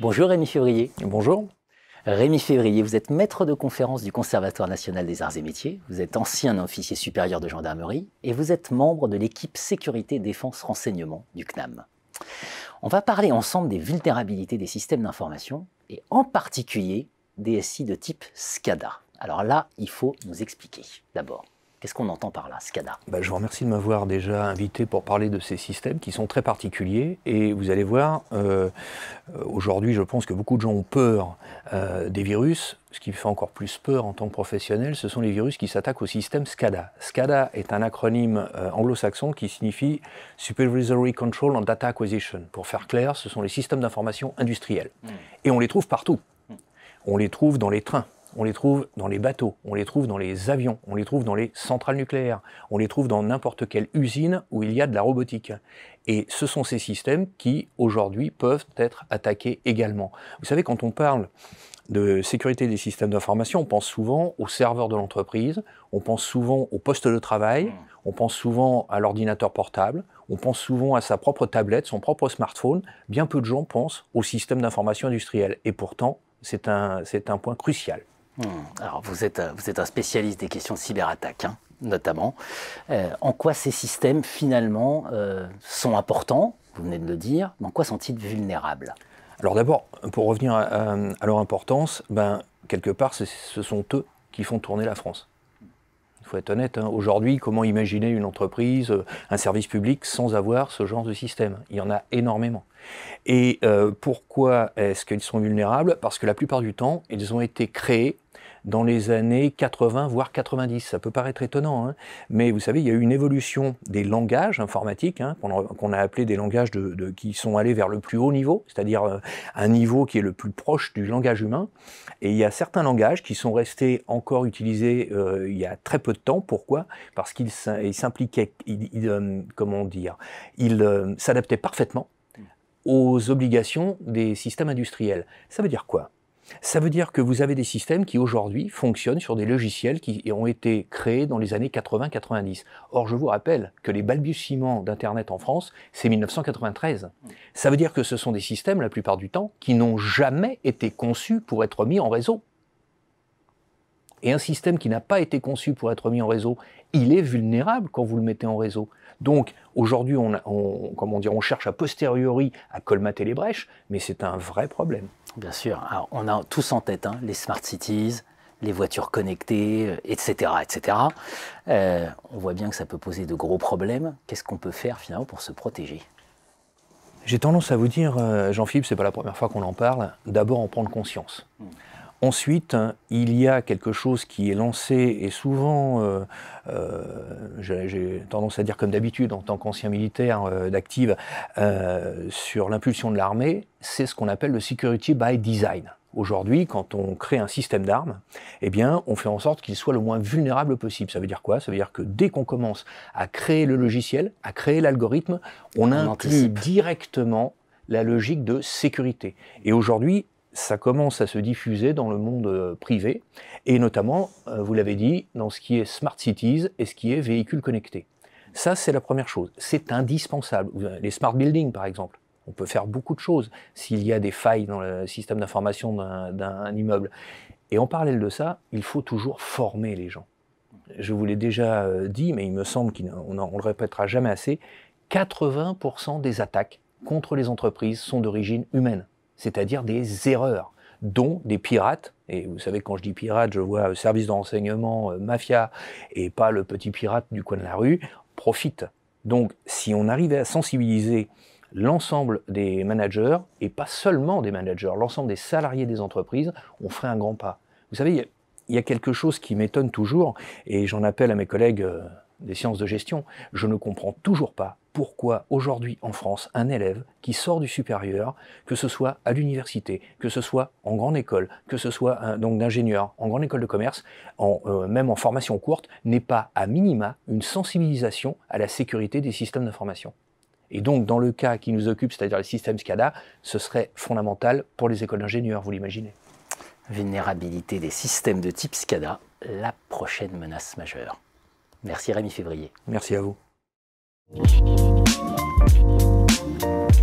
Bonjour Rémi Février. Bonjour. Rémi Février, vous êtes maître de conférence du Conservatoire national des arts et métiers, vous êtes ancien officier supérieur de gendarmerie et vous êtes membre de l'équipe sécurité défense renseignement du CNAM. On va parler ensemble des vulnérabilités des systèmes d'information et en particulier des SI de type SCADA. Alors là, il faut nous expliquer d'abord. Qu'est-ce qu'on entend par là, SCADA? Bah, Je vous remercie de m'avoir déjà invité pour parler de ces systèmes qui sont très particuliers. Et vous allez voir, euh, aujourd'hui, je pense que beaucoup de gens ont peur euh, des virus. Ce qui me fait encore plus peur en tant que professionnel, ce sont les virus qui s'attaquent au système SCADA. SCADA est un acronyme euh, anglo-saxon qui signifie Supervisory Control and Data Acquisition. Pour faire clair, ce sont les systèmes d'information industriels. Hmm. Et on les trouve partout. Hmm. On les trouve dans les trains, on les trouve dans les bateaux, on les trouve dans les avions, on les trouve dans les centrales nucléaires, on les trouve dans n'importe quelle usine où il y a de la robotique. Et ce sont ces systèmes qui, aujourd'hui, peuvent être attaqués également. Vous savez, quand on parle de sécurité des systèmes d'information, on pense souvent aux serveurs de l'entreprise, on pense souvent au poste de travail, mmh. on pense souvent à l'ordinateur portable, on pense souvent à sa propre tablette, son propre smartphone. Bien peu de gens pensent au système d'information industriel. Et pourtant, c'est un, un point crucial. Hmm. Alors vous êtes, vous êtes un spécialiste des questions de cyberattaque, hein, notamment. Euh, en quoi ces systèmes finalement euh, sont importants Vous venez de le dire. Mais en quoi sont-ils vulnérables? Alors d'abord, pour revenir à, leur importance, ben, quelque part, ce sont eux qui font tourner la France. Faut être honnête, hein. aujourd'hui, comment imaginer une entreprise, un service public sans avoir ce genre de système? Il y en a énormément. Et euh, pourquoi est-ce qu'ils sont vulnérables? Parce que la plupart du temps, ils ont été créés dans les années 80, voire 90. Ça peut paraître étonnant, hein. mais vous savez, il y a eu une évolution des langages informatiques, hein, qu'on a appelé des langages qui sont allés vers le plus haut niveau, c'est-à-dire euh, un niveau qui est le plus proche du langage humain. Et il y a certains langages qui sont restés encore utilisés euh, il y a très peu de temps. Pourquoi? Parce qu'ils s'impliquaient, euh, comment dire, ils s'adaptaient parfaitement aux obligations des systèmes industriels. Ça veut dire quoi? Ça veut dire que vous avez des systèmes qui aujourd'hui fonctionnent sur des logiciels qui ont été créés dans les années 80-90. Or, je vous rappelle que les balbutiements d'Internet en France, c'est 1993. Ça veut dire que ce sont des systèmes, la plupart du temps, qui n'ont jamais été conçus pour être mis en réseau. Et un système qui n'a pas été conçu pour être mis en réseau, il est vulnérable quand vous le mettez en réseau. Donc aujourd'hui, on, on, comment dire, on cherche a posteriori à colmater les brèches, mais c'est un vrai problème. Bien sûr. Alors, on a tous en tête hein, les smart cities, les voitures connectées, etc. Euh, etc. Euh, on voit bien que ça peut poser de gros problèmes. Qu'est-ce qu'on peut faire finalement pour se protéger? J'ai tendance à vous dire, euh, Jean-Philippe, c'est pas la première fois qu'on en parle, d'abord en prendre conscience. Ensuite, il y a quelque chose qui est lancé et souvent, euh, euh, j'ai tendance à dire comme d'habitude en tant qu'ancien militaire euh, d'active, sur l'impulsion de l'armée, c'est ce qu'on appelle le security by design. Aujourd'hui, quand on crée un système d'armes, eh bien, on fait en sorte qu'il soit le moins vulnérable possible. Ça veut dire quoi? Ça veut dire que dès qu'on commence à créer le logiciel, à créer l'algorithme, on, on inclut directement la logique de sécurité. Et aujourd'hui, ça commence à se diffuser dans le monde euh, privé, et notamment, euh, vous l'avez dit, dans ce qui est smart cities et ce qui est véhicules connectés. Ça, c'est la première chose. C'est indispensable. Les smart buildings, par exemple. On peut faire beaucoup de choses s'il y a des failles dans le système d'information d'un immeuble. Et en parallèle de ça, il faut toujours former les gens. Je vous l'ai déjà euh, dit, mais il me semble qu'on ne le répétera jamais assez, 80% des attaques contre les entreprises sont d'origine humaine c'est-à-dire des erreurs, dont des pirates, et vous savez quand je dis pirate, je vois service de renseignement, euh, mafia, et pas le petit pirate du coin de la rue, profitent. Donc si on arrivait à sensibiliser l'ensemble des managers, et pas seulement des managers, l'ensemble des salariés des entreprises, on ferait un grand pas. Vous savez, il y a quelque chose qui m'étonne toujours, et j'en appelle à mes collègues euh, des sciences de gestion, je ne comprends toujours pas pourquoi aujourd'hui en France un élève qui sort du supérieur, que ce soit à l'université, que ce soit en grande école, que ce soit donc d'ingénieur en grande école de commerce, en, euh, même en formation courte, n'est pas à minima une sensibilisation à la sécurité des systèmes d'information. Et donc dans le cas qui nous occupe, c'est-à-dire les systèmes SCADA, ce serait fondamental pour les écoles d'ingénieurs, vous l'imaginez. Vulnérabilité des systèmes de type SCADA, la prochaine menace majeure. Merci Rémi Février. Merci à vous. Thank you.